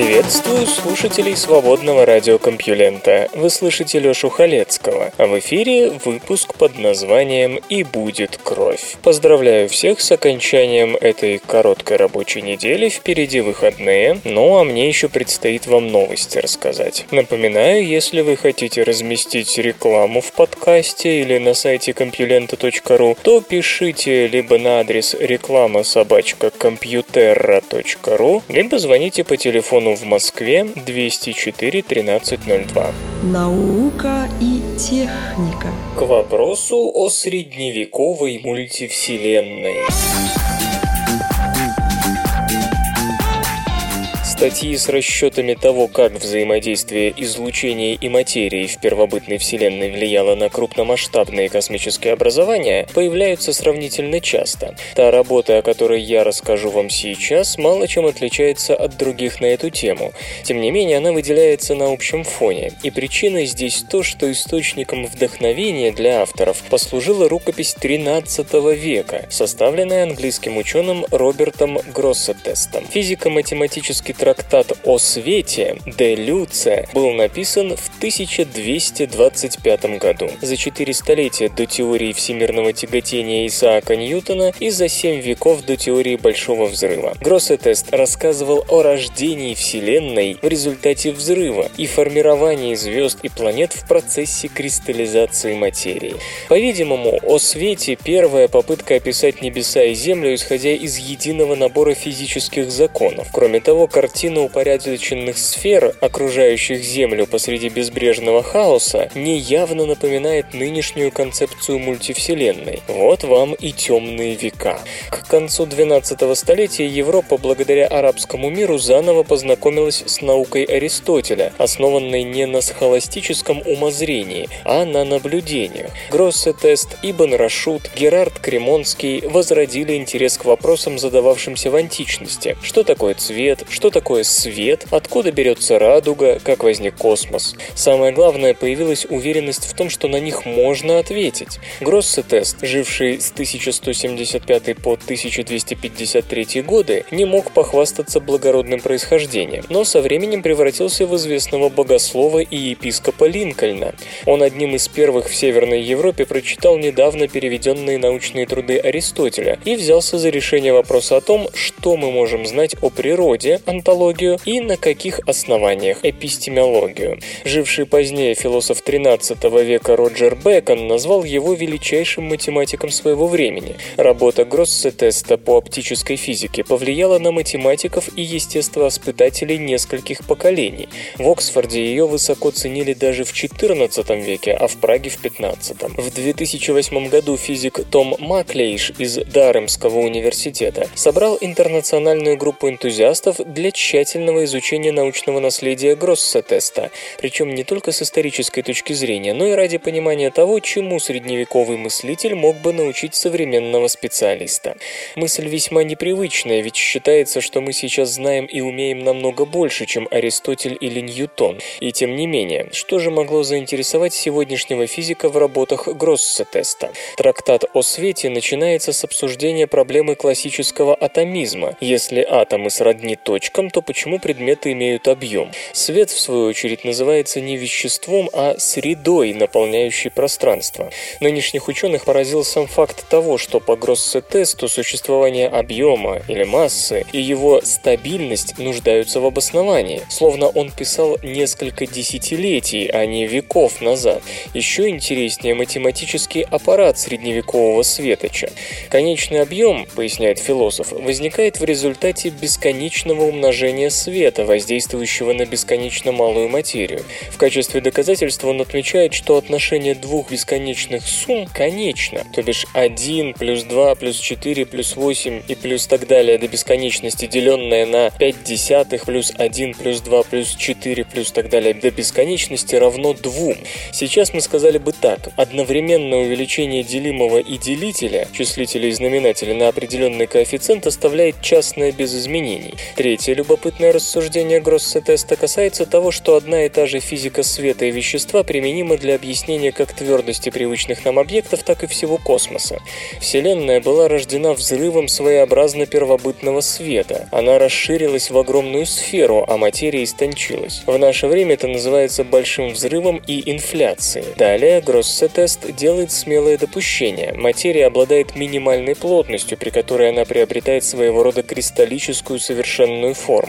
Приветствую слушателей свободного радиокомпьюлента. Вы слышите Лёшу Халецкого, а в эфире выпуск под названием «И будет кровь». Поздравляю всех с окончанием этой короткой рабочей недели, впереди выходные, ну а мне еще предстоит вам новости рассказать. Напоминаю, если вы хотите разместить рекламу в подкасте или на сайте компьюлента.ру, то пишите либо на адрес реклама собачка компьютерра.ру, либо звоните по телефону телефону в Москве 204 1302. Наука и техника. К вопросу о средневековой мультивселенной. Статьи с расчетами того, как взаимодействие излучения и материи в первобытной Вселенной влияло на крупномасштабные космические образования, появляются сравнительно часто. Та работа, о которой я расскажу вам сейчас, мало чем отличается от других на эту тему. Тем не менее, она выделяется на общем фоне. И причиной здесь то, что источником вдохновения для авторов послужила рукопись XIII века, составленная английским ученым Робертом Гроссетестом. Физико-математический трактат о свете де Люце был написан в 1225 году, за четыре столетия до теории всемирного тяготения Исаака Ньютона и за семь веков до теории Большого взрыва. Гроссетест рассказывал о рождении Вселенной в результате взрыва и формировании звезд и планет в процессе кристаллизации материи. По-видимому, о свете первая попытка описать небеса и Землю, исходя из единого набора физических законов. Кроме того, картина картина упорядоченных сфер, окружающих Землю посреди безбрежного хаоса, неявно напоминает нынешнюю концепцию мультивселенной. Вот вам и темные века. К концу 12 столетия Европа благодаря арабскому миру заново познакомилась с наукой Аристотеля, основанной не на схоластическом умозрении, а на наблюдениях. Гроссетест, Ибн Рашут, Герард Кремонский возродили интерес к вопросам, задававшимся в античности. Что такое цвет, что такое такое свет, откуда берется радуга, как возник космос. Самое главное, появилась уверенность в том, что на них можно ответить. Гроссетест, живший с 1175 по 1253 годы, не мог похвастаться благородным происхождением, но со временем превратился в известного богослова и епископа Линкольна. Он одним из первых в Северной Европе прочитал недавно переведенные научные труды Аристотеля и взялся за решение вопроса о том, что мы можем знать о природе, онтологии онтологию и на каких основаниях эпистемологию. Живший позднее философ 13 века Роджер Бэкон назвал его величайшим математиком своего времени. Работа Гроссетеста по оптической физике повлияла на математиков и естествоиспытателей нескольких поколений. В Оксфорде ее высоко ценили даже в XIV веке, а в Праге в XV. В 2008 году физик Том Маклейш из Даремского университета собрал интернациональную группу энтузиастов для тщательного изучения научного наследия Гросса-теста, причем не только с исторической точки зрения, но и ради понимания того, чему средневековый мыслитель мог бы научить современного специалиста. Мысль весьма непривычная, ведь считается, что мы сейчас знаем и умеем намного больше, чем Аристотель или Ньютон. И тем не менее, что же могло заинтересовать сегодняшнего физика в работах Гросса-теста? Трактат о свете начинается с обсуждения проблемы классического атомизма. Если атомы сродни точкам, то почему предметы имеют объем. Свет, в свою очередь, называется не веществом, а средой, наполняющей пространство. Нынешних ученых поразил сам факт того, что по Гроссе-тесту существование объема или массы и его стабильность нуждаются в обосновании, словно он писал несколько десятилетий, а не веков назад. Еще интереснее математический аппарат средневекового светоча. Конечный объем, поясняет философ, возникает в результате бесконечного умножения искажения света, воздействующего на бесконечно малую материю. В качестве доказательства он отмечает, что отношение двух бесконечных сумм конечно, то бишь 1 плюс 2 плюс 4 плюс 8 и плюс так далее до бесконечности, деленное на 5 десятых плюс 1 плюс 2 плюс 4 плюс так далее до бесконечности равно 2. Сейчас мы сказали бы так. Одновременное увеличение делимого и делителя, числителя и знаменателя на определенный коэффициент оставляет частное без изменений. Третье любопытное рассуждение Гросса-теста касается того, что одна и та же физика света и вещества применима для объяснения как твердости привычных нам объектов, так и всего космоса. Вселенная была рождена взрывом своеобразно первобытного света. Она расширилась в огромную сферу, а материя истончилась. В наше время это называется большим взрывом и инфляцией. Далее Гроссе-тест делает смелое допущение. Материя обладает минимальной плотностью, при которой она приобретает своего рода кристаллическую совершенную форму.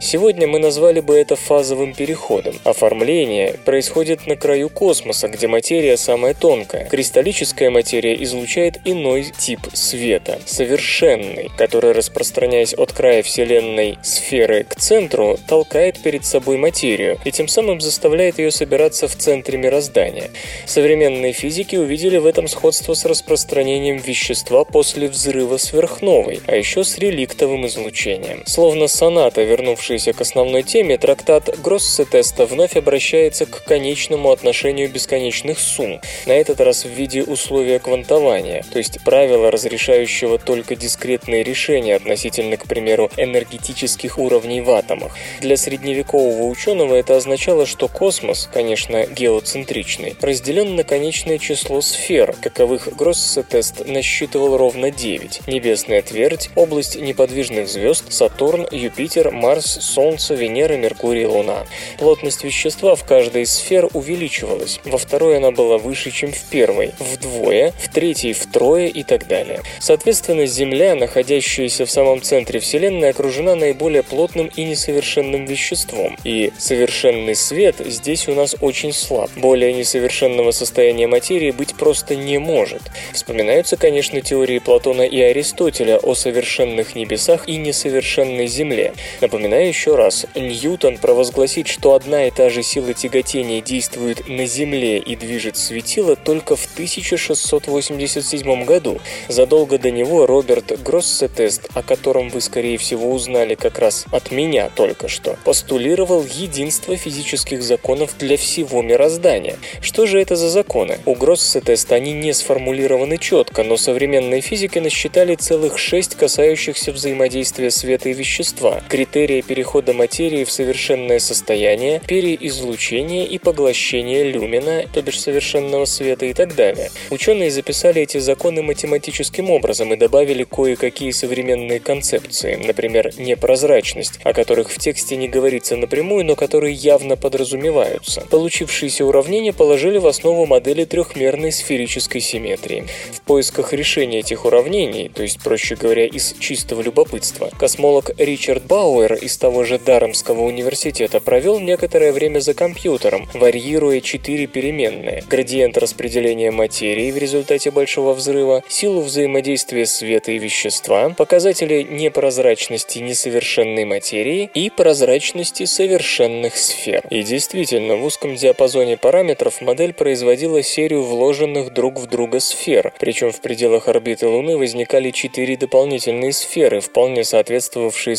Сегодня мы назвали бы это фазовым переходом. Оформление происходит на краю космоса, где материя самая тонкая. Кристаллическая материя излучает иной тип света, совершенный, который, распространяясь от края Вселенной сферы к центру, толкает перед собой материю и тем самым заставляет ее собираться в центре мироздания. Современные физики увидели в этом сходство с распространением вещества после взрыва сверхновой, а еще с реликтовым излучением. Словно соната, вернувшаяся к основной теме, трактат Гроссе-теста вновь обращается к конечному отношению бесконечных сумм, на этот раз в виде условия квантования, то есть правила, разрешающего только дискретные решения относительно, к примеру, энергетических уровней в атомах. Для средневекового ученого это означало, что космос, конечно, геоцентричный, разделен на конечное число сфер, каковых Гроссе-тест насчитывал ровно 9. Небесная твердь, область неподвижных звезд, Сатурн, Юпитер, Марс, Солнце, Венера, Меркурий, Луна. Плотность вещества в каждой из сфер увеличивалась. Во второй она была выше, чем в первой, вдвое, в третьей втрое и так далее. Соответственно, Земля, находящаяся в самом центре Вселенной, окружена наиболее плотным и несовершенным веществом. И совершенный свет здесь у нас очень слаб. Более несовершенного состояния материи быть просто не может. Вспоминаются, конечно, теории Платона и Аристотеля о совершенных небесах и несовершенной Земле. Напоминаю еще раз, Ньютон провозгласит, что одна и та же сила тяготения действует на Земле и движет светило только в 1687 году. Задолго до него Роберт Гроссетест, о котором вы, скорее всего, узнали как раз от меня только что, постулировал единство физических законов для всего мироздания. Что же это за законы? У Гроссетеста они не сформулированы четко, но современные физики насчитали целых шесть касающихся взаимодействия света и вещества, критерия перехода материи в совершенное состояние, переизлучение и поглощение люмина, то бишь совершенного света и так далее. Ученые записали эти законы математическим образом и добавили кое-какие современные концепции, например, непрозрачность, о которых в тексте не говорится напрямую, но которые явно подразумеваются. Получившиеся уравнения положили в основу модели трехмерной сферической симметрии. В поисках решения этих уравнений, то есть, проще говоря, из чистого любопытства, космолог Ричард Бауэр из того же Дарамского университета провел некоторое время за компьютером, варьируя четыре переменные. Градиент распределения материи в результате большого взрыва, силу взаимодействия света и вещества, показатели непрозрачности несовершенной материи и прозрачности совершенных сфер. И действительно, в узком диапазоне параметров модель производила серию вложенных друг в друга сфер, причем в пределах орбиты Луны возникали четыре дополнительные сферы, вполне соответствовавшие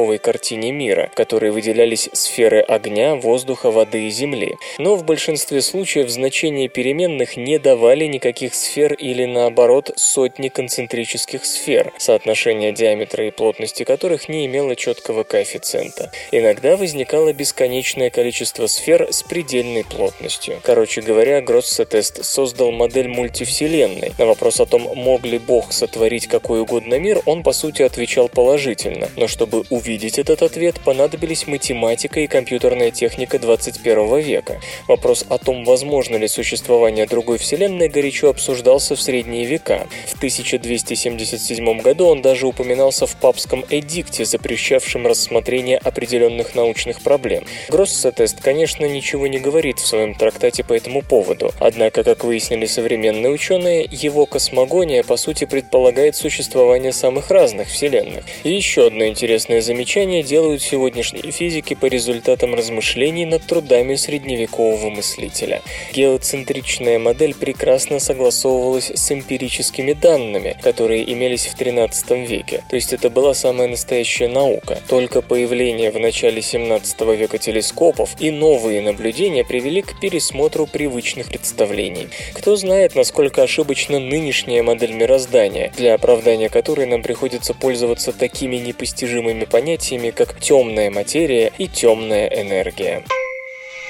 средневековой картине мира, в которой выделялись сферы огня, воздуха, воды и земли. Но в большинстве случаев значения переменных не давали никаких сфер или наоборот сотни концентрических сфер, соотношение диаметра и плотности которых не имело четкого коэффициента. Иногда возникало бесконечное количество сфер с предельной плотностью. Короче говоря, Гроссе-тест создал модель мультивселенной. На вопрос о том, мог ли Бог сотворить какой угодно мир, он по сути отвечал положительно. Но чтобы увидеть этот ответ, понадобились математика и компьютерная техника 21 века. Вопрос о том, возможно ли существование другой вселенной, горячо обсуждался в средние века. В 1277 году он даже упоминался в папском эдикте, запрещавшем рассмотрение определенных научных проблем. Гроссе-тест, конечно, ничего не говорит в своем трактате по этому поводу, однако, как выяснили современные ученые, его космогония по сути предполагает существование самых разных вселенных. И еще одно интересное замечание замечания делают сегодняшние физики по результатам размышлений над трудами средневекового мыслителя. Геоцентричная модель прекрасно согласовывалась с эмпирическими данными, которые имелись в XIII веке, то есть это была самая настоящая наука. Только появление в начале 17 века телескопов и новые наблюдения привели к пересмотру привычных представлений. Кто знает, насколько ошибочна нынешняя модель мироздания, для оправдания которой нам приходится пользоваться такими непостижимыми понятиями, как темная материя и темная энергия.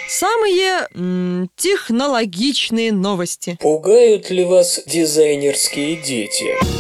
Самые м, технологичные новости. Пугают ли вас дизайнерские дети?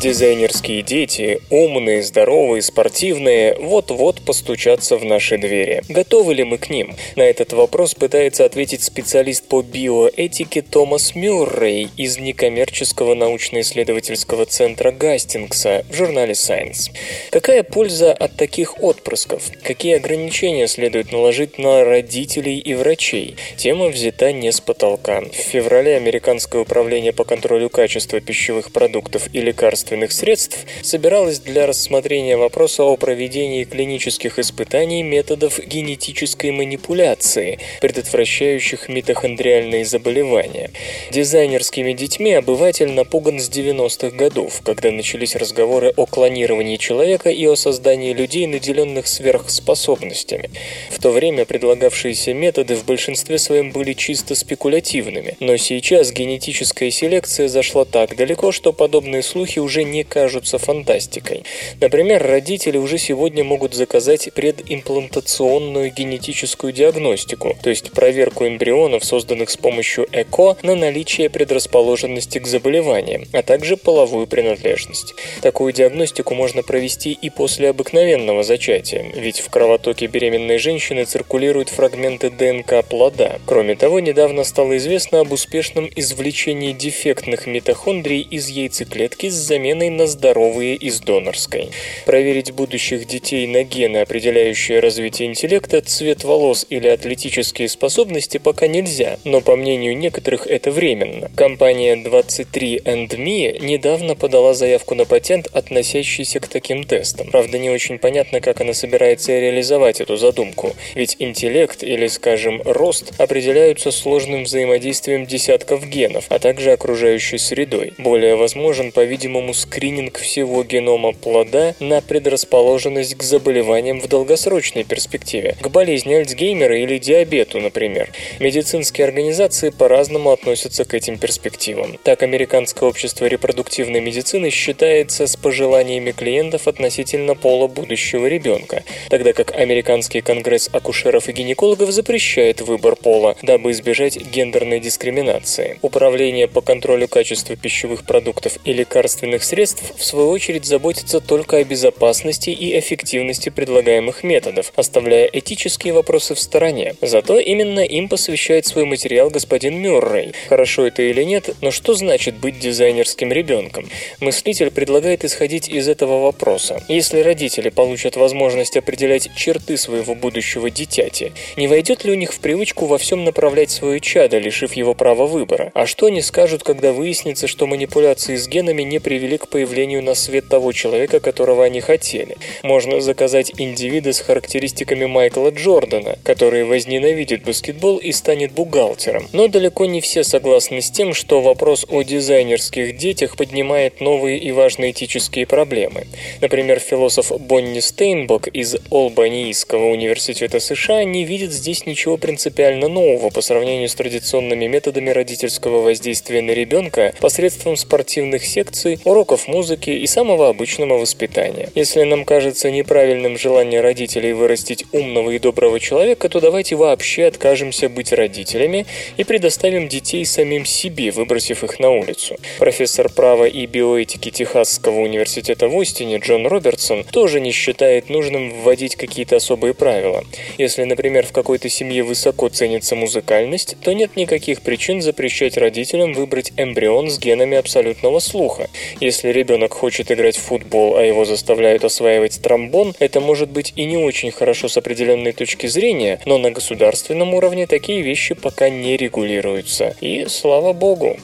Дизайнерские дети, умные, здоровые, спортивные, вот-вот постучатся в наши двери. Готовы ли мы к ним? На этот вопрос пытается ответить специалист по биоэтике Томас Мюррей из некоммерческого научно-исследовательского центра Гастингса в журнале Science. Какая польза от таких отпрысков? Какие ограничения следует наложить на родителей и врачей? Тема взята не с потолка. В феврале Американское управление по контролю качества пищевых продуктов и лекарств лекарственных средств собиралась для рассмотрения вопроса о проведении клинических испытаний методов генетической манипуляции, предотвращающих митохондриальные заболевания. Дизайнерскими детьми обыватель напуган с 90-х годов, когда начались разговоры о клонировании человека и о создании людей, наделенных сверхспособностями. В то время предлагавшиеся методы в большинстве своем были чисто спекулятивными, но сейчас генетическая селекция зашла так далеко, что подобные слухи уже уже не кажутся фантастикой. Например, родители уже сегодня могут заказать предимплантационную генетическую диагностику, то есть проверку эмбрионов, созданных с помощью ЭКО, на наличие предрасположенности к заболеваниям, а также половую принадлежность. Такую диагностику можно провести и после обыкновенного зачатия, ведь в кровотоке беременной женщины циркулируют фрагменты ДНК плода. Кроме того, недавно стало известно об успешном извлечении дефектных митохондрий из яйцеклетки с заменой заменой на здоровые из донорской. Проверить будущих детей на гены, определяющие развитие интеллекта, цвет волос или атлетические способности пока нельзя, но по мнению некоторых это временно. Компания 23andMe недавно подала заявку на патент, относящийся к таким тестам. Правда, не очень понятно, как она собирается реализовать эту задумку, ведь интеллект или, скажем, рост определяются сложным взаимодействием десятков генов, а также окружающей средой. Более возможен, по-видимому, скрининг всего генома плода на предрасположенность к заболеваниям в долгосрочной перспективе, к болезни Альцгеймера или диабету, например. Медицинские организации по-разному относятся к этим перспективам. Так, Американское общество репродуктивной медицины считается с пожеланиями клиентов относительно пола будущего ребенка, тогда как Американский конгресс акушеров и гинекологов запрещает выбор пола, дабы избежать гендерной дискриминации. Управление по контролю качества пищевых продуктов и лекарственных средств, в свою очередь, заботится только о безопасности и эффективности предлагаемых методов, оставляя этические вопросы в стороне. Зато именно им посвящает свой материал господин Мюррей. Хорошо это или нет, но что значит быть дизайнерским ребенком? Мыслитель предлагает исходить из этого вопроса. Если родители получат возможность определять черты своего будущего дитяти, не войдет ли у них в привычку во всем направлять свое чадо, лишив его права выбора? А что они скажут, когда выяснится, что манипуляции с генами не привели к появлению на свет того человека, которого они хотели. Можно заказать индивида с характеристиками Майкла Джордана, который возненавидит баскетбол и станет бухгалтером. Но далеко не все согласны с тем, что вопрос о дизайнерских детях поднимает новые и важные этические проблемы. Например, философ Бонни Стейнбок из Олбанийского университета США не видит здесь ничего принципиально нового по сравнению с традиционными методами родительского воздействия на ребенка посредством спортивных секций, уроков уроков музыки и самого обычного воспитания. Если нам кажется неправильным желание родителей вырастить умного и доброго человека, то давайте вообще откажемся быть родителями и предоставим детей самим себе, выбросив их на улицу. Профессор права и биоэтики Техасского университета в Остине Джон Робертсон тоже не считает нужным вводить какие-то особые правила. Если, например, в какой-то семье высоко ценится музыкальность, то нет никаких причин запрещать родителям выбрать эмбрион с генами абсолютного слуха. Если ребенок хочет играть в футбол, а его заставляют осваивать тромбон, это может быть и не очень хорошо с определенной точки зрения, но на государственном уровне такие вещи пока не регулируются. И слава богу.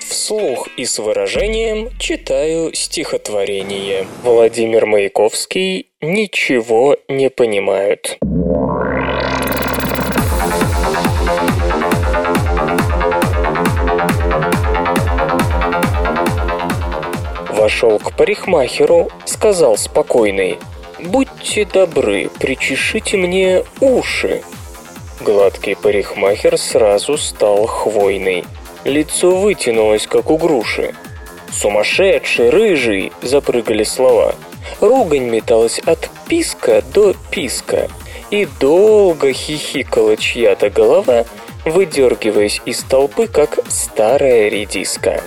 вслух и с выражением читаю стихотворение. Владимир Маяковский «Ничего не понимают». Вошел к парикмахеру, сказал спокойный «Будьте добры, причешите мне уши». Гладкий парикмахер сразу стал хвойный. Лицо вытянулось, как у груши. «Сумасшедший, рыжий!» – запрыгали слова. Ругань металась от писка до писка. И долго хихикала чья-то голова, выдергиваясь из толпы, как старая редиска.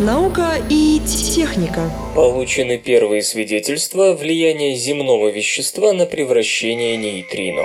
Наука и техника. Получены первые свидетельства влияния земного вещества на превращение нейтрино.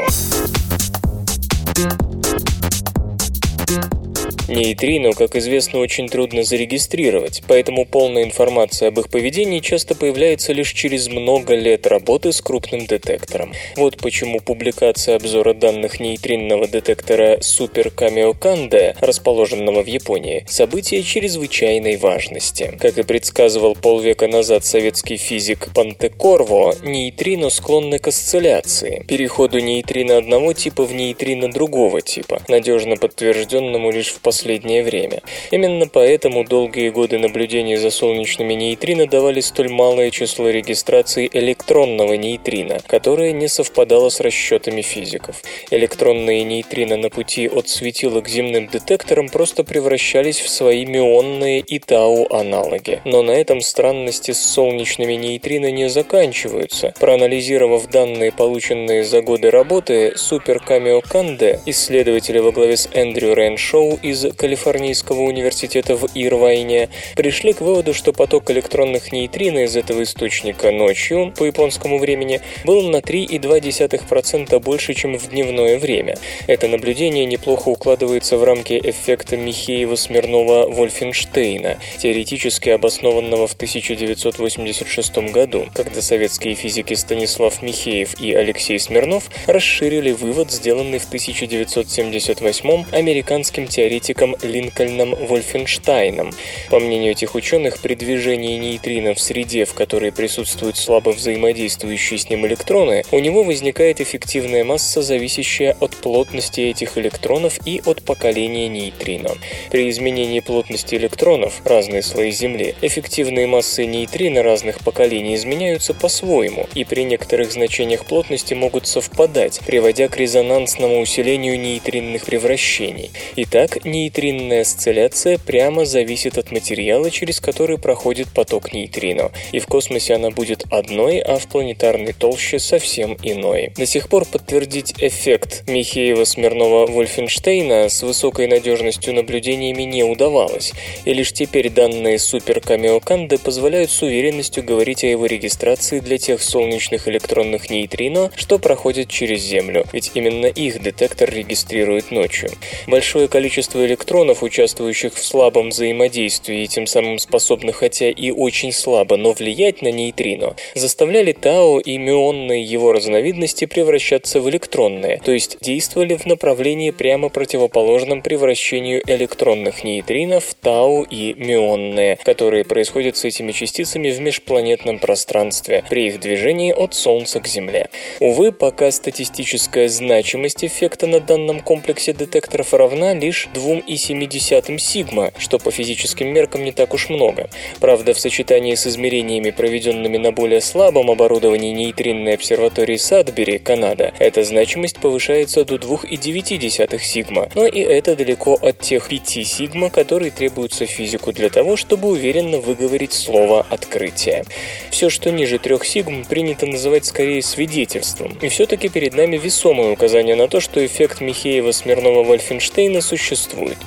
Нейтрино, как известно, очень трудно зарегистрировать, поэтому полная информация об их поведении часто появляется лишь через много лет работы с крупным детектором. Вот почему публикация обзора данных нейтринного детектора Super Kamiokande, расположенного в Японии, событие чрезвычайной важности. Как и предсказывал полвека назад советский физик Пантекорво, нейтрино склонны к осцилляции, переходу нейтрино одного типа в нейтрино другого типа, надежно подтвержденному лишь в последнее последнее время. Именно поэтому долгие годы наблюдений за солнечными нейтрино давали столь малое число регистраций электронного нейтрино, которое не совпадало с расчетами физиков. Электронные нейтрино на пути от светила к земным детекторам просто превращались в свои мюонные и тау-аналоги. Но на этом странности с солнечными нейтрино не заканчиваются. Проанализировав данные, полученные за годы работы, Супер Камио Канде, исследователи во главе с Эндрю Рэншоу из Калифорнийского университета в Ирвайне пришли к выводу, что поток электронных нейтрино из этого источника ночью, по японскому времени, был на 3,2% больше, чем в дневное время. Это наблюдение неплохо укладывается в рамки эффекта Михеева-Смирнова-Вольфенштейна, теоретически обоснованного в 1986 году, когда советские физики Станислав Михеев и Алексей Смирнов расширили вывод, сделанный в 1978 американским теоретиком физиком Линкольном Вольфенштайном. По мнению этих ученых, при движении нейтрино в среде, в которой присутствуют слабо взаимодействующие с ним электроны, у него возникает эффективная масса, зависящая от плотности этих электронов и от поколения нейтрино. При изменении плотности электронов, разные слои Земли, эффективные массы нейтрино разных поколений изменяются по-своему и при некоторых значениях плотности могут совпадать, приводя к резонансному усилению нейтринных превращений. Итак, нейтрино Нейтринная осцилляция прямо зависит от материала, через который проходит поток нейтрино, и в космосе она будет одной, а в планетарной толще совсем иной. До сих пор подтвердить эффект Михеева-Смирнова-Вольфенштейна с высокой надежностью наблюдениями не удавалось, и лишь теперь данные Супер Камеоканды позволяют с уверенностью говорить о его регистрации для тех солнечных электронных нейтрино, что проходят через Землю, ведь именно их детектор регистрирует ночью. Большое количество электронов электронов, участвующих в слабом взаимодействии и тем самым способных, хотя и очень слабо, но влиять на нейтрино, заставляли Тау и мюонные его разновидности превращаться в электронные, то есть действовали в направлении прямо противоположном превращению электронных нейтрино в Тау и мюонные, которые происходят с этими частицами в межпланетном пространстве при их движении от Солнца к Земле. Увы, пока статистическая значимость эффекта на данном комплексе детекторов равна лишь 2,5 0,7 сигма, что по физическим меркам не так уж много. Правда, в сочетании с измерениями, проведенными на более слабом оборудовании нейтринной обсерватории Садбери, Канада, эта значимость повышается до 2,9 сигма, но и это далеко от тех 5 сигма, которые требуются физику для того, чтобы уверенно выговорить слово «открытие». Все, что ниже 3 сигм, принято называть скорее свидетельством, и все-таки перед нами весомое указание на то, что эффект Михеева-Смирнова-Вольфенштейна существует существует.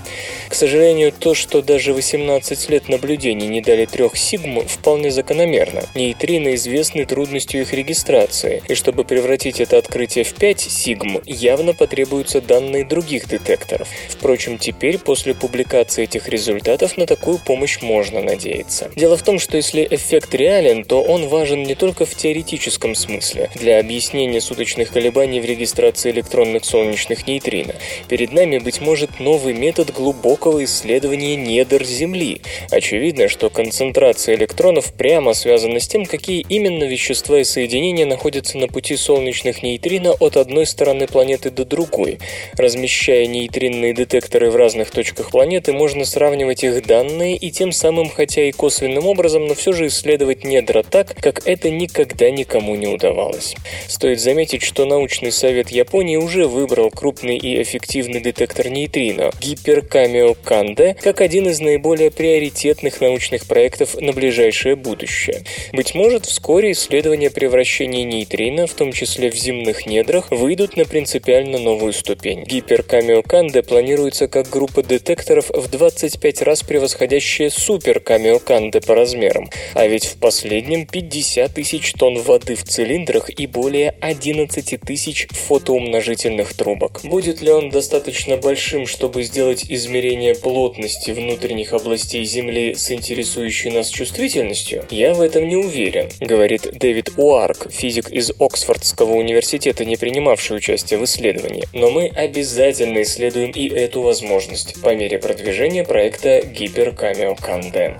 К сожалению, то, что даже 18 лет наблюдений не дали трех сигм, вполне закономерно. Нейтрино известны трудностью их регистрации, и чтобы превратить это открытие в 5 сигм, явно потребуются данные других детекторов. Впрочем, теперь, после публикации этих результатов, на такую помощь можно надеяться. Дело в том, что если эффект реален, то он важен не только в теоретическом смысле, для объяснения суточных колебаний в регистрации электронных солнечных нейтрино. Перед нами, быть может, новый метод глубокого исследования недр Земли. Очевидно, что концентрация электронов прямо связана с тем, какие именно вещества и соединения находятся на пути солнечных нейтрино от одной стороны планеты до другой. Размещая нейтринные детекторы в разных точках планеты, можно сравнивать их данные и тем самым, хотя и косвенным образом, но все же исследовать недра так, как это никогда никому не удавалось. Стоит заметить, что научный совет Японии уже выбрал крупный и эффективный детектор нейтрино – гиперкамео Канде, как один из наиболее приоритетных научных проектов на ближайшее будущее. Быть может, вскоре исследования превращения нейтрино, в том числе в земных недрах, выйдут на принципиально новую ступень. Гиперкамео Канде планируется как группа детекторов в 25 раз превосходящая суперкамео Канде по размерам, а ведь в последнем 50 тысяч тонн воды в цилиндрах и более 11 тысяч фотоумножительных трубок. Будет ли он достаточно большим, чтобы сделать измерение плотности внутренних областей Земли с интересующей нас чувствительностью? Я в этом не уверен, говорит Дэвид Уарк, физик из Оксфордского университета, не принимавший участие в исследовании. Но мы обязательно исследуем и эту возможность по мере продвижения проекта Гиперкамео Канде.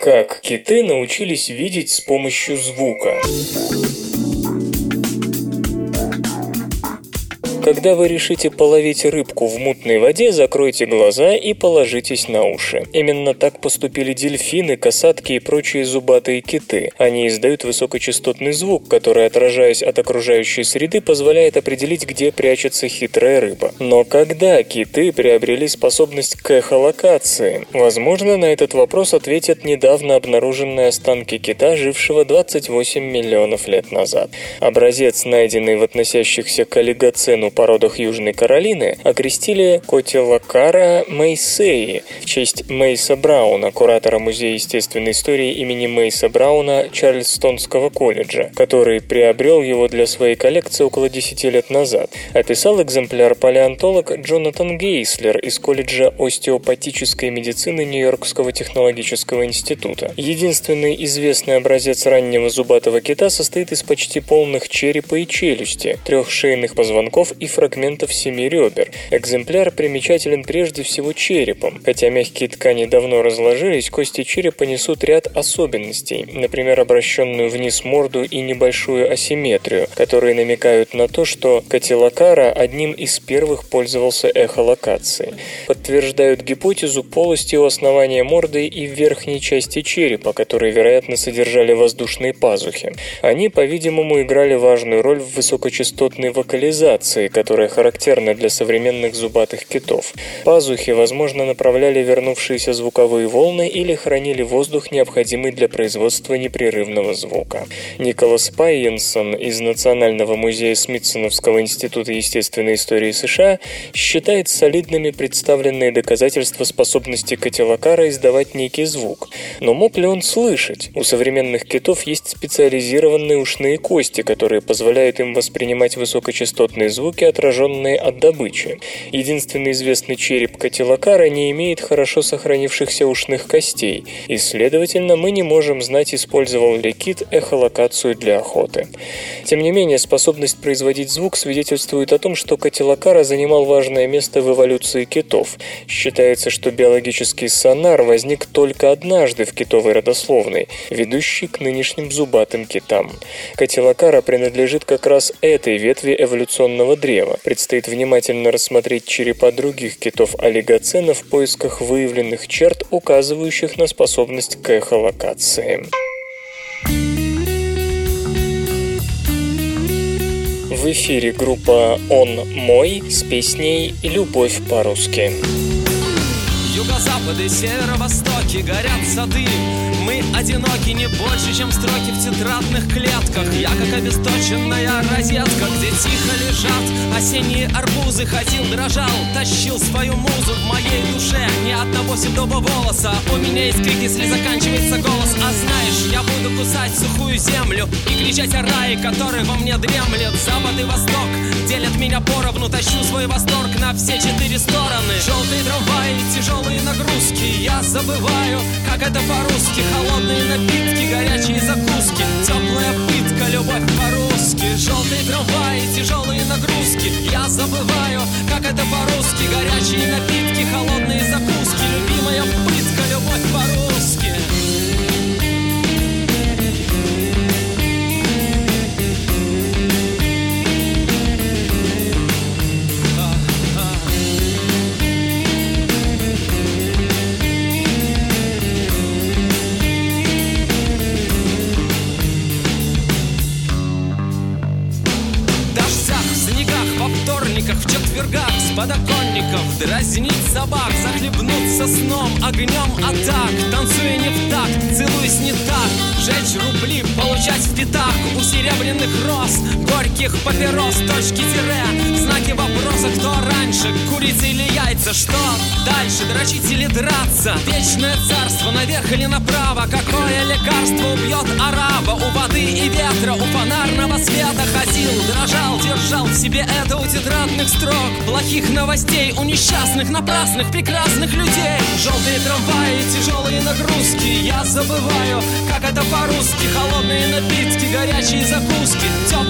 Как киты научились видеть с помощью звука? Когда вы решите половить рыбку в мутной воде, закройте глаза и положитесь на уши. Именно так поступили дельфины, касатки и прочие зубатые киты. Они издают высокочастотный звук, который, отражаясь от окружающей среды, позволяет определить, где прячется хитрая рыба. Но когда киты приобрели способность к эхолокации? Возможно, на этот вопрос ответят недавно обнаруженные останки кита, жившего 28 миллионов лет назад. Образец, найденный в относящихся к олигоцену породах Южной Каролины окрестили Котилакара Мейсеи в честь Мейса Брауна, куратора Музея естественной истории имени Мейса Брауна Чарльстонского колледжа, который приобрел его для своей коллекции около 10 лет назад. Описал экземпляр палеонтолог Джонатан Гейслер из колледжа остеопатической медицины Нью-Йоркского технологического института. Единственный известный образец раннего зубатого кита состоит из почти полных черепа и челюсти, трех шейных позвонков и фрагментов семи ребер. Экземпляр примечателен прежде всего черепом. Хотя мягкие ткани давно разложились, кости черепа несут ряд особенностей, например, обращенную вниз морду и небольшую асимметрию, которые намекают на то, что Катилакара одним из первых пользовался эхолокацией. Подтверждают гипотезу полости у основания морды и в верхней части черепа, которые, вероятно, содержали воздушные пазухи. Они, по-видимому, играли важную роль в высокочастотной вокализации, которая характерна для современных зубатых китов. Пазухи, возможно, направляли вернувшиеся звуковые волны или хранили воздух, необходимый для производства непрерывного звука. Николас Пайенсон из Национального музея Смитсоновского института естественной истории США считает солидными представленные доказательства способности котелокара издавать некий звук. Но мог ли он слышать? У современных китов есть специализированные ушные кости, которые позволяют им воспринимать высокочастотные звуки звуки, отраженные от добычи. Единственный известный череп котелокара не имеет хорошо сохранившихся ушных костей, и, следовательно, мы не можем знать, использовал ли кит эхолокацию для охоты. Тем не менее, способность производить звук свидетельствует о том, что котелокара занимал важное место в эволюции китов. Считается, что биологический сонар возник только однажды в китовой родословной, ведущий к нынешним зубатым китам. Котелокара принадлежит как раз этой ветви эволюционного древа, древа. Предстоит внимательно рассмотреть черепа других китов-олигоцена в поисках выявленных черт, указывающих на способность к эхолокации. В эфире группа «Он мой» с песней «Любовь по-русски». Юго-запады, северо-востоки Горят сады, мы одиноки Не больше, чем строки в тетрадных клетках. Я как обесточенная розетка Где тихо лежат осенние арбузы. Ходил, дрожал, тащил свою музу В моей душе. Ни одного седого волоса У меня есть крик, если заканчивается голос. А знаешь, я буду кусать сухую землю И кричать о рае, который во мне дремлет. Запад и восток делят меня поровну Тащу свой восторг на все четыре стороны. Желтые трамваи, тяжелые нагрузки. Я забываю, как это по-русски. Холодные напитки, горячие закуски. Теплая пытка, любовь по-русски. Желтые трамваи, тяжелые нагрузки. Я забываю, как это по-русски. Горячие напитки, холодные закуски. Любимая пытка, любовь по-русски подоконников Дразнить собак, захлебнуться сном, огнем атак. Танцуя не в такт, целуясь не так. Жечь рубли, получать в пятак. У серебряных роз, горьких папирос Точки тире, знаки вопроса Кто раньше, курица или яйца. Что дальше, дрочить или драться? Вечное царство, наверх или направо? Какое лекарство убьет араба? У воды и ветра, у фонарного света Ходил, дрожал, держал в себе это у тетрадных строк. Плохих новостей у несчастных, напрасных, прекрасных людей. Желтые трамваи, тяжелые нагрузки. Я забываю, как это по-русски. Холодные напитки, горячие закуски. Теплая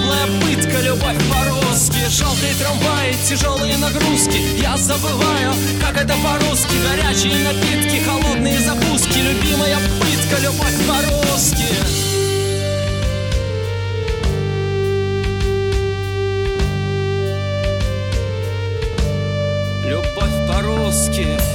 пытка, любовь по-русски. Желтые трамваи, тяжелые нагрузки. Я забываю, как это по-русски. Горячие напитки, холодные закуски. Любимая пытка, любовь по-русски. Любовь по-русски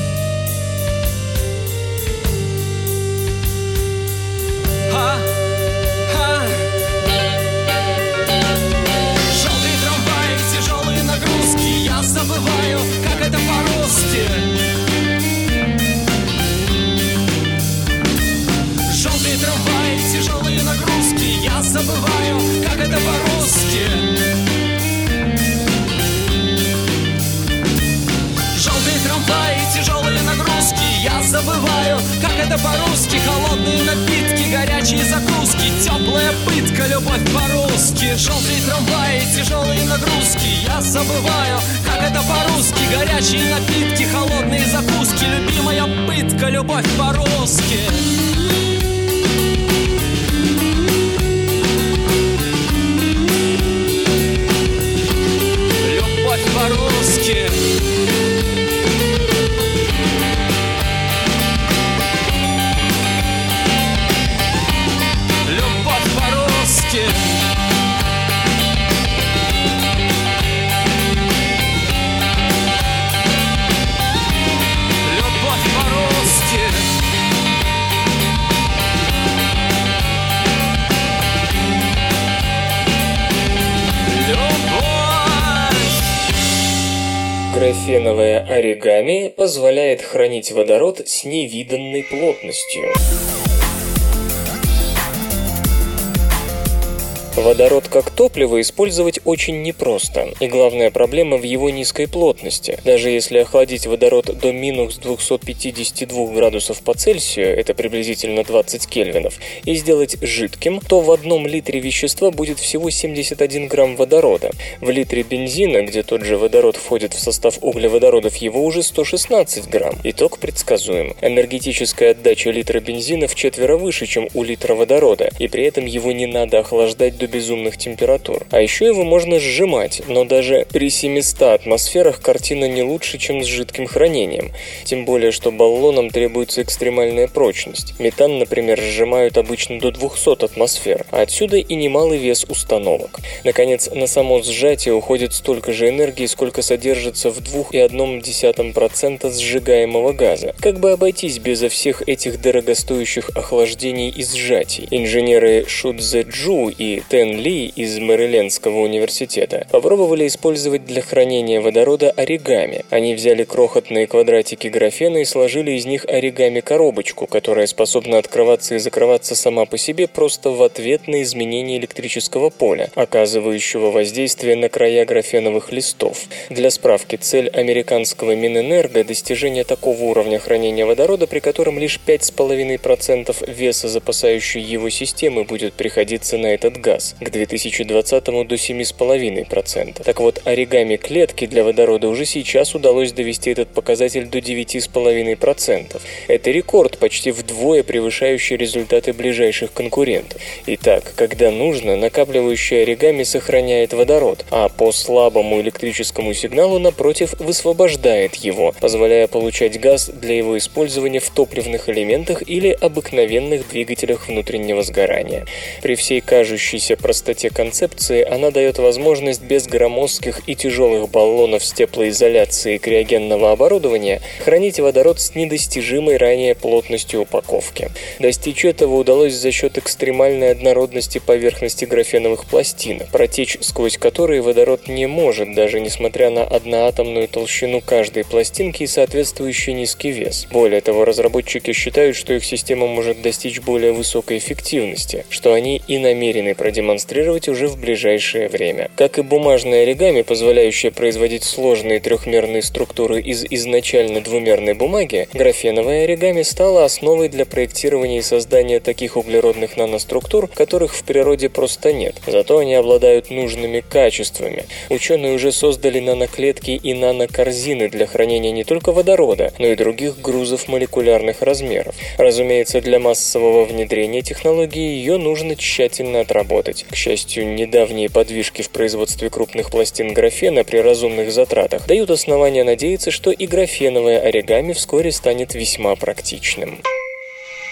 это по-русски. Желтые трамваи, тяжелые нагрузки Я забываю, как это по-русски. Холодные напитки, горячие закуски Теплая пытка, любовь по-русски. Желтые трамваи, тяжелые нагрузки Я забываю, как это по-русски. Горячие напитки, холодные закуски Любимая пытка, любовь по-русски по-русски Графеновое оригами позволяет хранить водород с невиданной плотностью. Водород как топливо использовать очень непросто, и главная проблема в его низкой плотности. Даже если охладить водород до минус 252 градусов по Цельсию, это приблизительно 20 кельвинов, и сделать жидким, то в одном литре вещества будет всего 71 грамм водорода. В литре бензина, где тот же водород входит в состав углеводородов, его уже 116 грамм. Итог предсказуем. Энергетическая отдача литра бензина в четверо выше, чем у литра водорода, и при этом его не надо охлаждать до безумных температур. А еще его можно сжимать, но даже при 700 атмосферах картина не лучше, чем с жидким хранением. Тем более, что баллонам требуется экстремальная прочность. Метан, например, сжимают обычно до 200 атмосфер, а отсюда и немалый вес установок. Наконец, на само сжатие уходит столько же энергии, сколько содержится в 2,1% сжигаемого газа. Как бы обойтись безо всех этих дорогостоящих охлаждений и сжатий? Инженеры Шудзе Джу и Т. Дэн Ли из Мэрилендского университета попробовали использовать для хранения водорода оригами. Они взяли крохотные квадратики графена и сложили из них оригами-коробочку, которая способна открываться и закрываться сама по себе просто в ответ на изменение электрического поля, оказывающего воздействие на края графеновых листов. Для справки, цель американского Минэнерго – достижение такого уровня хранения водорода, при котором лишь 5,5% веса запасающей его системы будет приходиться на этот газ, к 2020 до 7,5%. Так вот, оригами клетки для водорода уже сейчас удалось довести этот показатель до 9,5%. Это рекорд, почти вдвое превышающий результаты ближайших конкурентов. Итак, когда нужно, накапливающий оригами сохраняет водород, а по слабому электрическому сигналу, напротив, высвобождает его, позволяя получать газ для его использования в топливных элементах или обыкновенных двигателях внутреннего сгорания. При всей кажущейся простоте концепции она дает возможность без громоздких и тяжелых баллонов с теплоизоляцией криогенного оборудования хранить водород с недостижимой ранее плотностью упаковки. Достичь этого удалось за счет экстремальной однородности поверхности графеновых пластин, протечь сквозь которые водород не может, даже несмотря на одноатомную толщину каждой пластинки и соответствующий низкий вес. Более того, разработчики считают, что их система может достичь более высокой эффективности, что они и намерены продемонстрировать уже в ближайшее время. Как и бумажное оригами, позволяющее производить сложные трехмерные структуры из изначально двумерной бумаги, графеновое оригами стало основой для проектирования и создания таких углеродных наноструктур, которых в природе просто нет. Зато они обладают нужными качествами. Ученые уже создали наноклетки и нанокорзины для хранения не только водорода, но и других грузов молекулярных размеров. Разумеется, для массового внедрения технологии ее нужно тщательно отработать. К счастью, недавние подвижки в производстве крупных пластин графена при разумных затратах дают основания надеяться, что и графеновое оригами вскоре станет весьма практичным.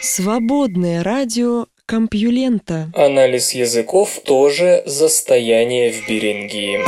Свободное радио Компьюлента. Анализ языков тоже застояние в Берингии.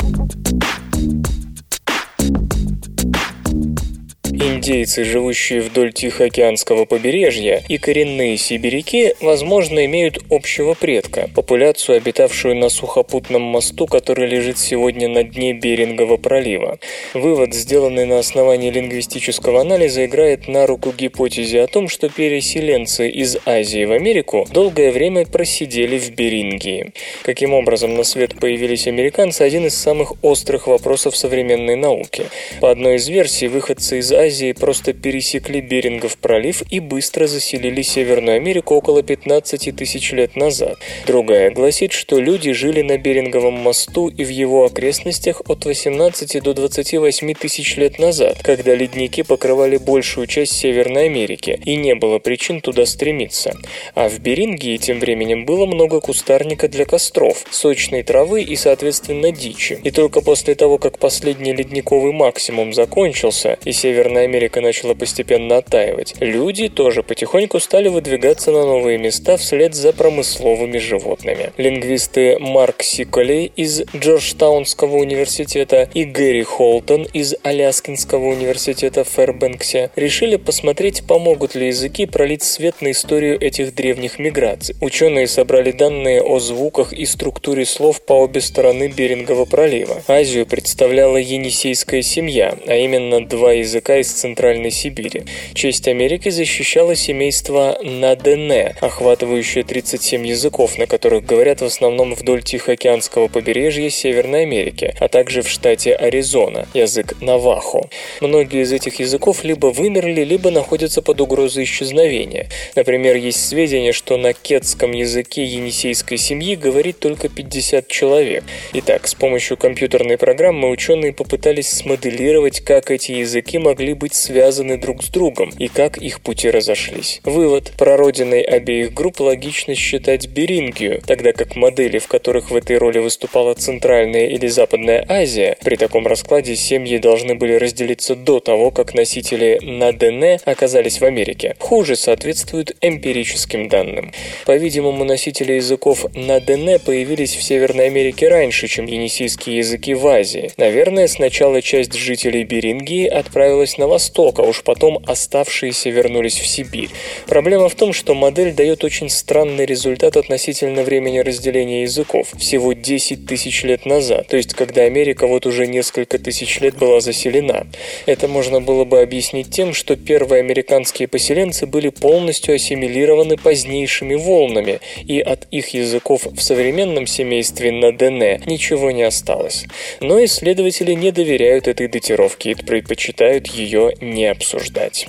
Индейцы, живущие вдоль Тихоокеанского побережья, и коренные сибиряки, возможно, имеют общего предка, популяцию, обитавшую на сухопутном мосту, который лежит сегодня на дне Берингового пролива. Вывод, сделанный на основании лингвистического анализа, играет на руку гипотезе о том, что переселенцы из Азии в Америку долгое время просидели в Берингии. Каким образом на свет появились американцы – один из самых острых вопросов современной науки. По одной из версий, выходцы из Азии Азии просто пересекли Берингов пролив и быстро заселили Северную Америку около 15 тысяч лет назад. Другая гласит, что люди жили на Беринговом мосту и в его окрестностях от 18 до 28 тысяч лет назад, когда ледники покрывали большую часть Северной Америки, и не было причин туда стремиться. А в Берингии тем временем было много кустарника для костров, сочной травы и, соответственно, дичи. И только после того, как последний ледниковый максимум закончился, и Северная Северная Америка начала постепенно оттаивать, люди тоже потихоньку стали выдвигаться на новые места вслед за промысловыми животными. Лингвисты Марк Сиколей из Джорджтаунского университета и Гэри Холтон из Аляскинского университета в Фэрбэнксе решили посмотреть, помогут ли языки пролить свет на историю этих древних миграций. Ученые собрали данные о звуках и структуре слов по обе стороны Берингового пролива. Азию представляла енисейская семья, а именно два языка из Центральной Сибири. Честь Америки защищало семейство Надене, охватывающее 37 языков, на которых говорят в основном вдоль Тихоокеанского побережья Северной Америки, а также в штате Аризона, язык Навахо. Многие из этих языков либо вымерли, либо находятся под угрозой исчезновения. Например, есть сведения, что на кетском языке енисейской семьи говорит только 50 человек. Итак, с помощью компьютерной программы ученые попытались смоделировать, как эти языки могли быть связаны друг с другом и как их пути разошлись. Вывод. Прародиной обеих групп логично считать Берингию, тогда как модели, в которых в этой роли выступала Центральная или Западная Азия, при таком раскладе семьи должны были разделиться до того, как носители Надене оказались в Америке. Хуже соответствуют эмпирическим данным. По-видимому, носители языков Надене появились в Северной Америке раньше, чем енисейские языки в Азии. Наверное, сначала часть жителей Берингии отправилась на восток, уж потом оставшиеся вернулись в Сибирь. Проблема в том, что модель дает очень странный результат относительно времени разделения языков. Всего 10 тысяч лет назад, то есть когда Америка вот уже несколько тысяч лет была заселена. Это можно было бы объяснить тем, что первые американские поселенцы были полностью ассимилированы позднейшими волнами, и от их языков в современном семействе на ДН ничего не осталось. Но исследователи не доверяют этой датировке и предпочитают ее не обсуждать.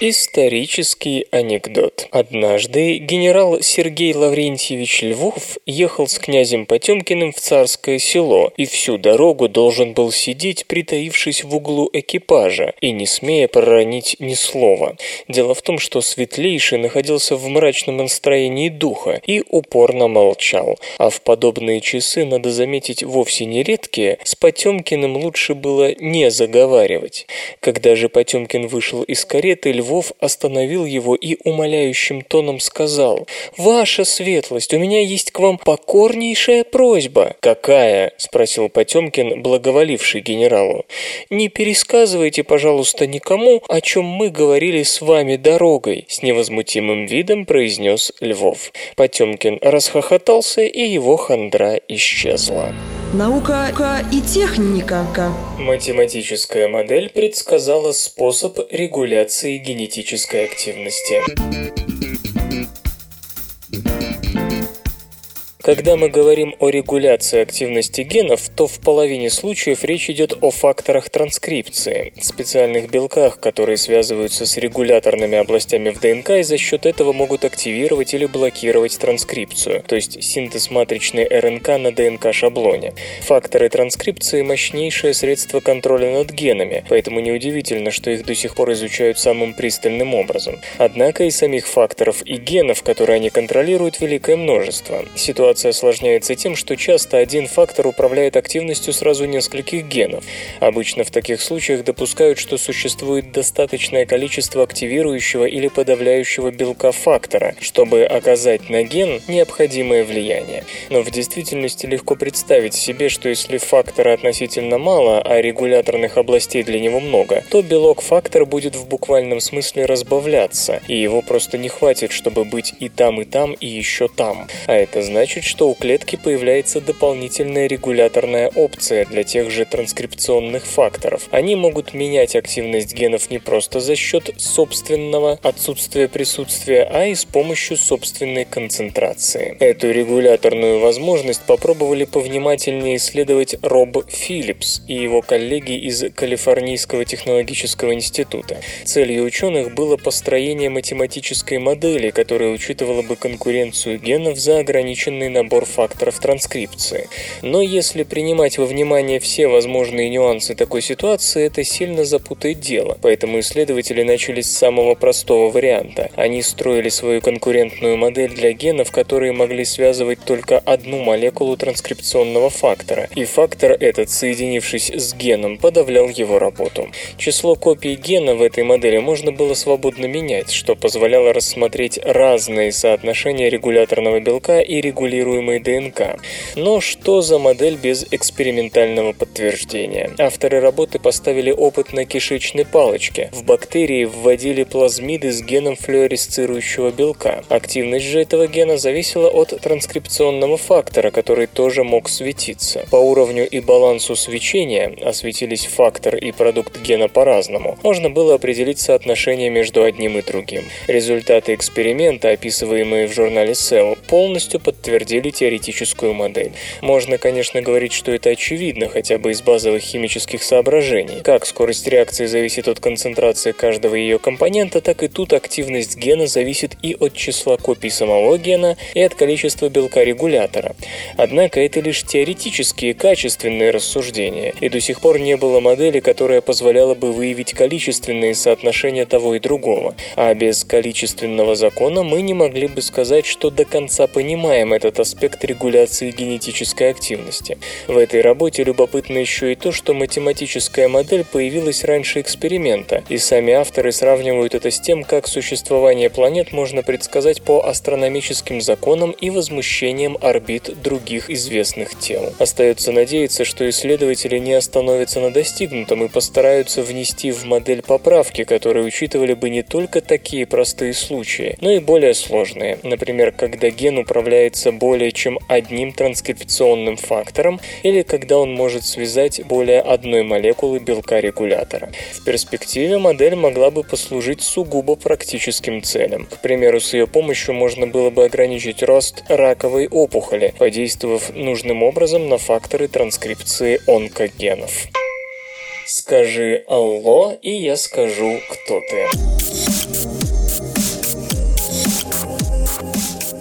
Исторический анекдот. Однажды генерал Сергей Лаврентьевич Львов ехал с князем Потемкиным в царское село и всю дорогу должен был сидеть, притаившись в углу экипажа и не смея проронить ни слова. Дело в том, что Светлейший находился в мрачном настроении духа и упорно молчал, а в подобные часы, надо заметить, вовсе не редкие, с Потемкиным лучше было не заговаривать. Когда же Потемкин вышел из кареты, Львов Львов остановил его и умоляющим тоном сказал «Ваша светлость, у меня есть к вам покорнейшая просьба». «Какая?» – спросил Потемкин, благоволивший генералу. «Не пересказывайте, пожалуйста, никому, о чем мы говорили с вами дорогой», – с невозмутимым видом произнес Львов. Потемкин расхохотался, и его хандра исчезла. Наука и техника. Математическая модель предсказала способ регуляции генетической активности. Когда мы говорим о регуляции активности генов, то в половине случаев речь идет о факторах транскрипции, специальных белках, которые связываются с регуляторными областями в ДНК и за счет этого могут активировать или блокировать транскрипцию, то есть синтез матричной РНК на ДНК-шаблоне. Факторы транскрипции – мощнейшее средство контроля над генами, поэтому неудивительно, что их до сих пор изучают самым пристальным образом. Однако и самих факторов и генов, которые они контролируют, великое множество. Ситуация ситуация осложняется тем, что часто один фактор управляет активностью сразу нескольких генов. Обычно в таких случаях допускают, что существует достаточное количество активирующего или подавляющего белка фактора, чтобы оказать на ген необходимое влияние. Но в действительности легко представить себе, что если фактора относительно мало, а регуляторных областей для него много, то белок-фактор будет в буквальном смысле разбавляться, и его просто не хватит, чтобы быть и там, и там, и еще там. А это значит, что у клетки появляется дополнительная регуляторная опция для тех же транскрипционных факторов. Они могут менять активность генов не просто за счет собственного отсутствия присутствия, а и с помощью собственной концентрации. Эту регуляторную возможность попробовали повнимательнее исследовать Роб Филлипс и его коллеги из Калифорнийского технологического института. Целью ученых было построение математической модели, которая учитывала бы конкуренцию генов за ограниченный набор факторов транскрипции. Но если принимать во внимание все возможные нюансы такой ситуации, это сильно запутает дело. Поэтому исследователи начали с самого простого варианта. Они строили свою конкурентную модель для генов, которые могли связывать только одну молекулу транскрипционного фактора. И фактор этот, соединившись с геном, подавлял его работу. Число копий гена в этой модели можно было свободно менять, что позволяло рассмотреть разные соотношения регуляторного белка и регулируемого кодируемой ДНК. Но что за модель без экспериментального подтверждения? Авторы работы поставили опыт на кишечной палочке. В бактерии вводили плазмиды с геном флуоресцирующего белка. Активность же этого гена зависела от транскрипционного фактора, который тоже мог светиться. По уровню и балансу свечения, осветились фактор и продукт гена по-разному, можно было определить соотношение между одним и другим. Результаты эксперимента, описываемые в журнале Cell, полностью подтвердили или теоретическую модель. Можно, конечно, говорить, что это очевидно, хотя бы из базовых химических соображений. Как скорость реакции зависит от концентрации каждого ее компонента, так и тут активность гена зависит и от числа копий самого гена, и от количества белка регулятора. Однако это лишь теоретические качественные рассуждения, и до сих пор не было модели, которая позволяла бы выявить количественные соотношения того и другого. А без количественного закона мы не могли бы сказать, что до конца понимаем этот аспект регуляции генетической активности. В этой работе любопытно еще и то, что математическая модель появилась раньше эксперимента, и сами авторы сравнивают это с тем, как существование планет можно предсказать по астрономическим законам и возмущениям орбит других известных тел. Остается надеяться, что исследователи не остановятся на достигнутом и постараются внести в модель поправки, которые учитывали бы не только такие простые случаи, но и более сложные. Например, когда ген управляется более чем одним транскрипционным фактором или когда он может связать более одной молекулы белка-регулятора. В перспективе модель могла бы послужить сугубо практическим целям. К примеру, с ее помощью можно было бы ограничить рост раковой опухоли, подействовав нужным образом на факторы транскрипции онкогенов. Скажи «Алло», и я скажу «Кто ты?».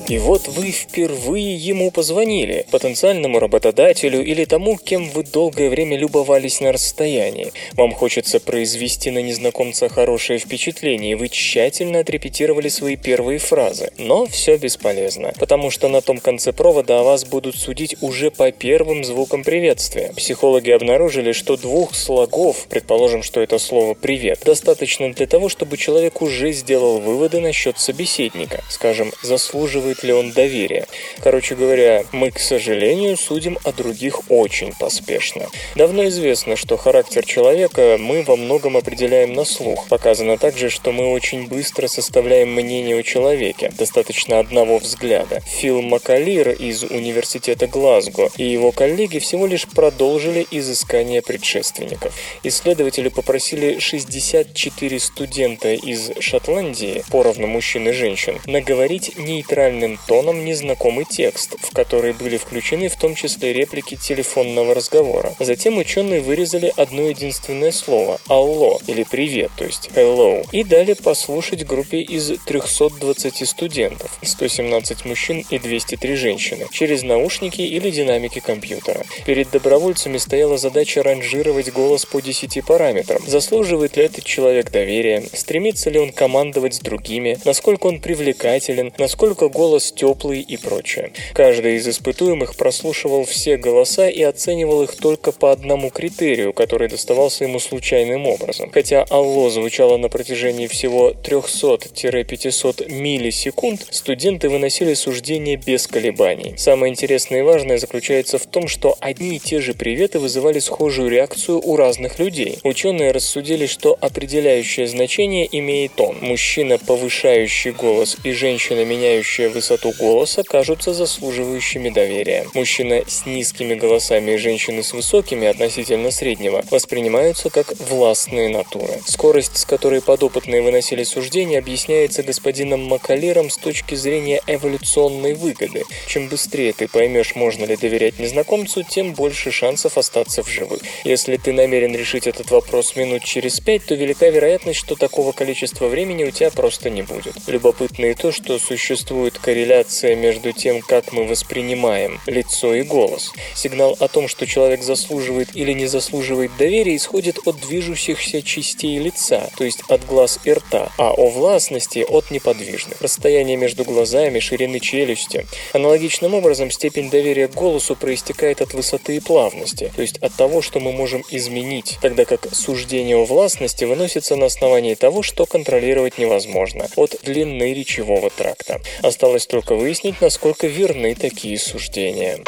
И вот вы впервые ему позвонили, потенциальному работодателю или тому, кем вы долгое время любовались на расстоянии. Вам хочется произвести на незнакомца хорошее впечатление, и вы тщательно отрепетировали свои первые фразы. Но все бесполезно, потому что на том конце провода о вас будут судить уже по первым звукам приветствия. Психологи обнаружили, что двух слогов, предположим, что это слово «привет», достаточно для того, чтобы человек уже сделал выводы насчет собеседника. Скажем, заслуживает заслуживает ли он доверия. Короче говоря, мы, к сожалению, судим о других очень поспешно. Давно известно, что характер человека мы во многом определяем на слух. Показано также, что мы очень быстро составляем мнение о человеке. Достаточно одного взгляда. Фил Макалир из Университета Глазго и его коллеги всего лишь продолжили изыскание предшественников. Исследователи попросили 64 студента из Шотландии, поровну мужчин и женщин, наговорить нейтральным спокойным тоном незнакомый текст, в который были включены в том числе реплики телефонного разговора. Затем ученые вырезали одно единственное слово «алло» или «привет», то есть «hello», и дали послушать группе из 320 студентов, 117 мужчин и 203 женщины, через наушники или динамики компьютера. Перед добровольцами стояла задача ранжировать голос по 10 параметрам. Заслуживает ли этот человек доверия, стремится ли он командовать с другими, насколько он привлекателен, насколько голос голос теплый и прочее. Каждый из испытуемых прослушивал все голоса и оценивал их только по одному критерию, который доставался ему случайным образом. Хотя «Алло» звучало на протяжении всего 300-500 миллисекунд, студенты выносили суждение без колебаний. Самое интересное и важное заключается в том, что одни и те же приветы вызывали схожую реакцию у разных людей. Ученые рассудили, что определяющее значение имеет он. Мужчина, повышающий голос, и женщина, меняющая высоту высоту голоса кажутся заслуживающими доверия. Мужчина с низкими голосами и женщины с высокими относительно среднего воспринимаются как властные натуры. Скорость, с которой подопытные выносили суждения, объясняется господином Макалером с точки зрения эволюционной выгоды. Чем быстрее ты поймешь, можно ли доверять незнакомцу, тем больше шансов остаться в живых. Если ты намерен решить этот вопрос минут через пять, то велика вероятность, что такого количества времени у тебя просто не будет. Любопытно и то, что существует корреляция между тем, как мы воспринимаем лицо и голос. Сигнал о том, что человек заслуживает или не заслуживает доверия, исходит от движущихся частей лица, то есть от глаз и рта, а о властности от неподвижных. Расстояние между глазами, ширины челюсти. Аналогичным образом степень доверия к голосу проистекает от высоты и плавности, то есть от того, что мы можем изменить, тогда как суждение о властности выносится на основании того, что контролировать невозможно, от длины речевого тракта. Осталось Осталось только выяснить, насколько верны такие суждения.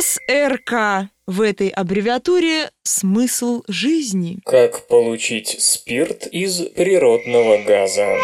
СРК. В этой аббревиатуре смысл жизни. Как получить спирт из природного газа.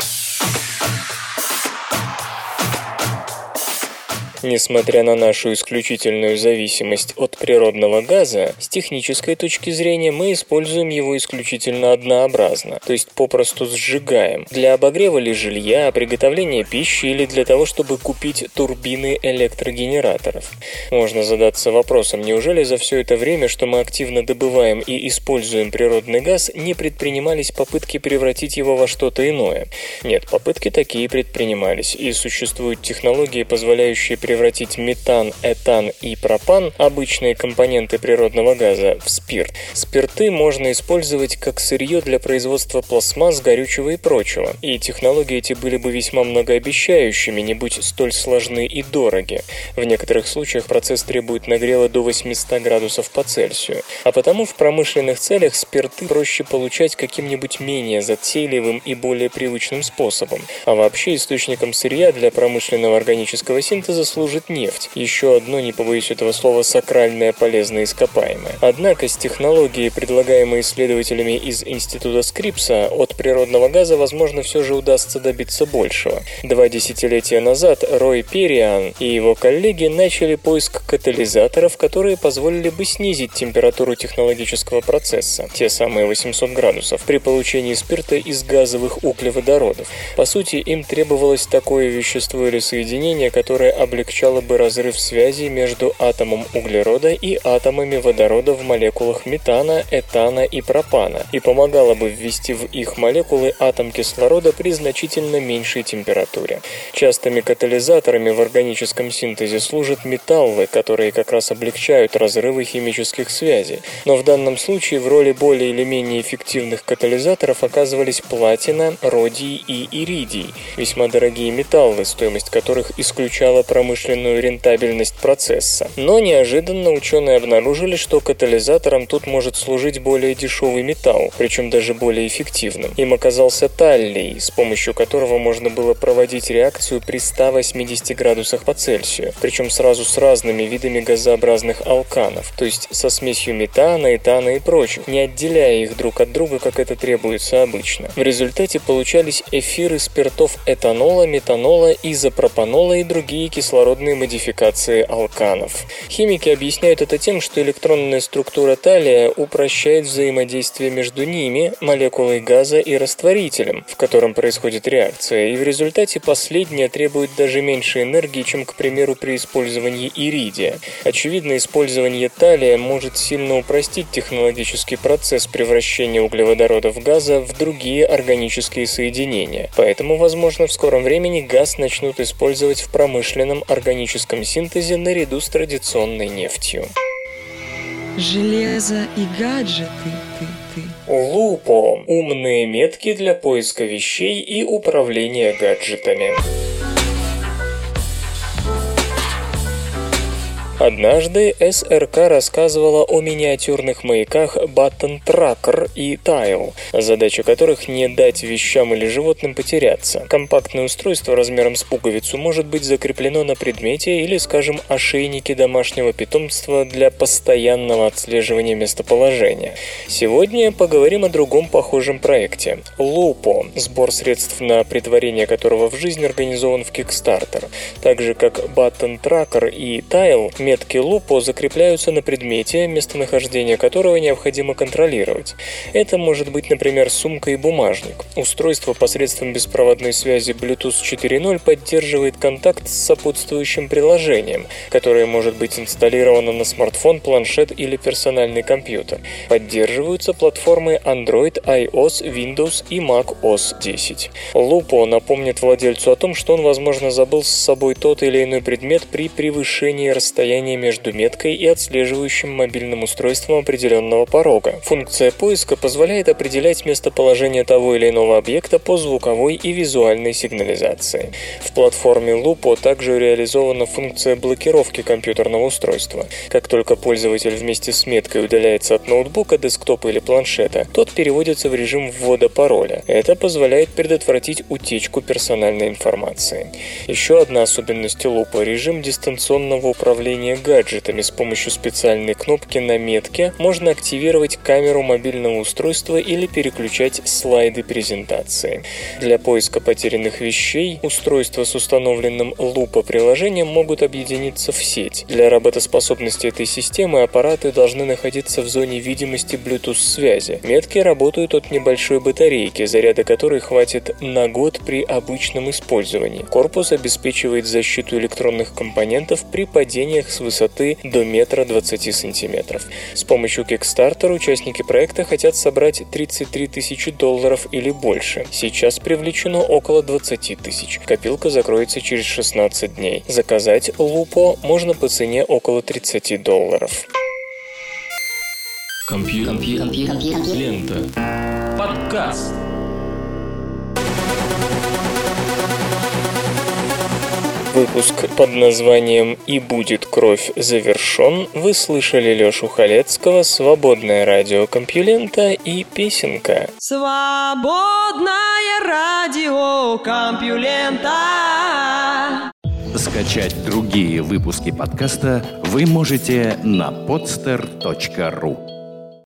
Несмотря на нашу исключительную зависимость от природного газа, с технической точки зрения мы используем его исключительно однообразно, то есть попросту сжигаем, для обогрева ли жилья, приготовления пищи или для того, чтобы купить турбины электрогенераторов. Можно задаться вопросом, неужели за все это время, что мы активно добываем и используем природный газ, не предпринимались попытки превратить его во что-то иное? Нет, попытки такие предпринимались, и существуют технологии, позволяющие превратить метан, этан и пропан, обычные компоненты природного газа, в спирт. Спирты можно использовать как сырье для производства пластмасс, горючего и прочего. И технологии эти были бы весьма многообещающими, не будь столь сложны и дороги. В некоторых случаях процесс требует нагрева до 800 градусов по Цельсию. А потому в промышленных целях спирты проще получать каким-нибудь менее затейливым и более привычным способом. А вообще источником сырья для промышленного органического синтеза служит нефть. Еще одно, не побоюсь этого слова, сакральное полезное ископаемое. Однако с технологией, предлагаемой исследователями из Института Скрипса, от природного газа, возможно, все же удастся добиться большего. Два десятилетия назад Рой Периан и его коллеги начали поиск катализаторов, которые позволили бы снизить температуру технологического процесса, те самые 800 градусов, при получении спирта из газовых углеводородов. По сути, им требовалось такое вещество или соединение, которое облегчало бы разрыв связи между атомом углерода и атомами водорода в молекулах метана, этана и пропана, и помогало бы ввести в их молекулы атом кислорода при значительно меньшей температуре. Частыми катализаторами в органическом синтезе служат металлы, которые как раз облегчают разрывы химических связей. Но в данном случае в роли более или менее эффективных катализаторов оказывались платина, родий и иридий, весьма дорогие металлы, стоимость которых исключала промышленную рентабельность процесса. Но неожиданно ученые обнаружили, что катализатором тут может служить более дешевый металл, причем даже более эффективным. Им оказался таллий, с помощью которого можно было проводить реакцию при 180 градусах по Цельсию, причем сразу с разными видами газообразных алканов, то есть со смесью метана, этана и прочих, не отделяя их друг от друга, как это требуется обычно. В результате получались эфиры спиртов этанола, метанола, изопропанола и другие кислородные модификации алканов. Химики объясняют это тем, что электронная структура талия упрощает взаимодействие между ними, молекулой газа и растворителем, в котором происходит реакция, и в результате последняя требует даже меньше энергии, чем, к примеру, при использовании иридия. Очевидно, использование талия может сильно упростить технологический процесс превращения углеводородов газа в другие органические соединения. Поэтому, возможно, в скором времени газ начнут использовать в промышленном органическом синтезе наряду с традиционной нефтью. Железо и гаджеты. Ты, ты. Лупо – умные метки для поиска вещей и управления гаджетами. Однажды СРК рассказывала о миниатюрных маяках Button Tracker и Tile, задача которых не дать вещам или животным потеряться. Компактное устройство размером с пуговицу может быть закреплено на предмете или, скажем, ошейнике домашнего питомства для постоянного отслеживания местоположения. Сегодня поговорим о другом похожем проекте – Lupo, сбор средств на притворение которого в жизнь организован в Kickstarter. Так же, как Button Tracker и Tile, метки лупо закрепляются на предмете, местонахождение которого необходимо контролировать. Это может быть, например, сумка и бумажник. Устройство посредством беспроводной связи Bluetooth 4.0 поддерживает контакт с сопутствующим приложением, которое может быть инсталлировано на смартфон, планшет или персональный компьютер. Поддерживаются платформы Android, iOS, Windows и Mac OS 10. Lupo напомнит владельцу о том, что он, возможно, забыл с собой тот или иной предмет при превышении расстояния между меткой и отслеживающим мобильным устройством определенного порога. Функция поиска позволяет определять местоположение того или иного объекта по звуковой и визуальной сигнализации. В платформе Lupo также реализована функция блокировки компьютерного устройства. Как только пользователь вместе с меткой удаляется от ноутбука, десктопа или планшета, тот переводится в режим ввода пароля. Это позволяет предотвратить утечку персональной информации. Еще одна особенность Lupo – режим дистанционного управления управления гаджетами с помощью специальной кнопки на метке можно активировать камеру мобильного устройства или переключать слайды презентации. Для поиска потерянных вещей устройства с установленным лупа приложением могут объединиться в сеть. Для работоспособности этой системы аппараты должны находиться в зоне видимости Bluetooth-связи. Метки работают от небольшой батарейки, заряда которой хватит на год при обычном использовании. Корпус обеспечивает защиту электронных компонентов при падениях с с высоты до метра 20 сантиметров. С помощью Kickstarter участники проекта хотят собрать 33 тысячи долларов или больше. Сейчас привлечено около 20 тысяч. Копилка закроется через 16 дней. Заказать Лупо можно по цене около 30 долларов. Компьютер. Лента. Подкаст. Выпуск под названием «И будет кровь» завершен. Вы слышали Лёшу Халецкого, «Свободное радио Компьюлента» и «Песенка». Свободное радио Компьюлента. Скачать другие выпуски подкаста вы можете на podster.ru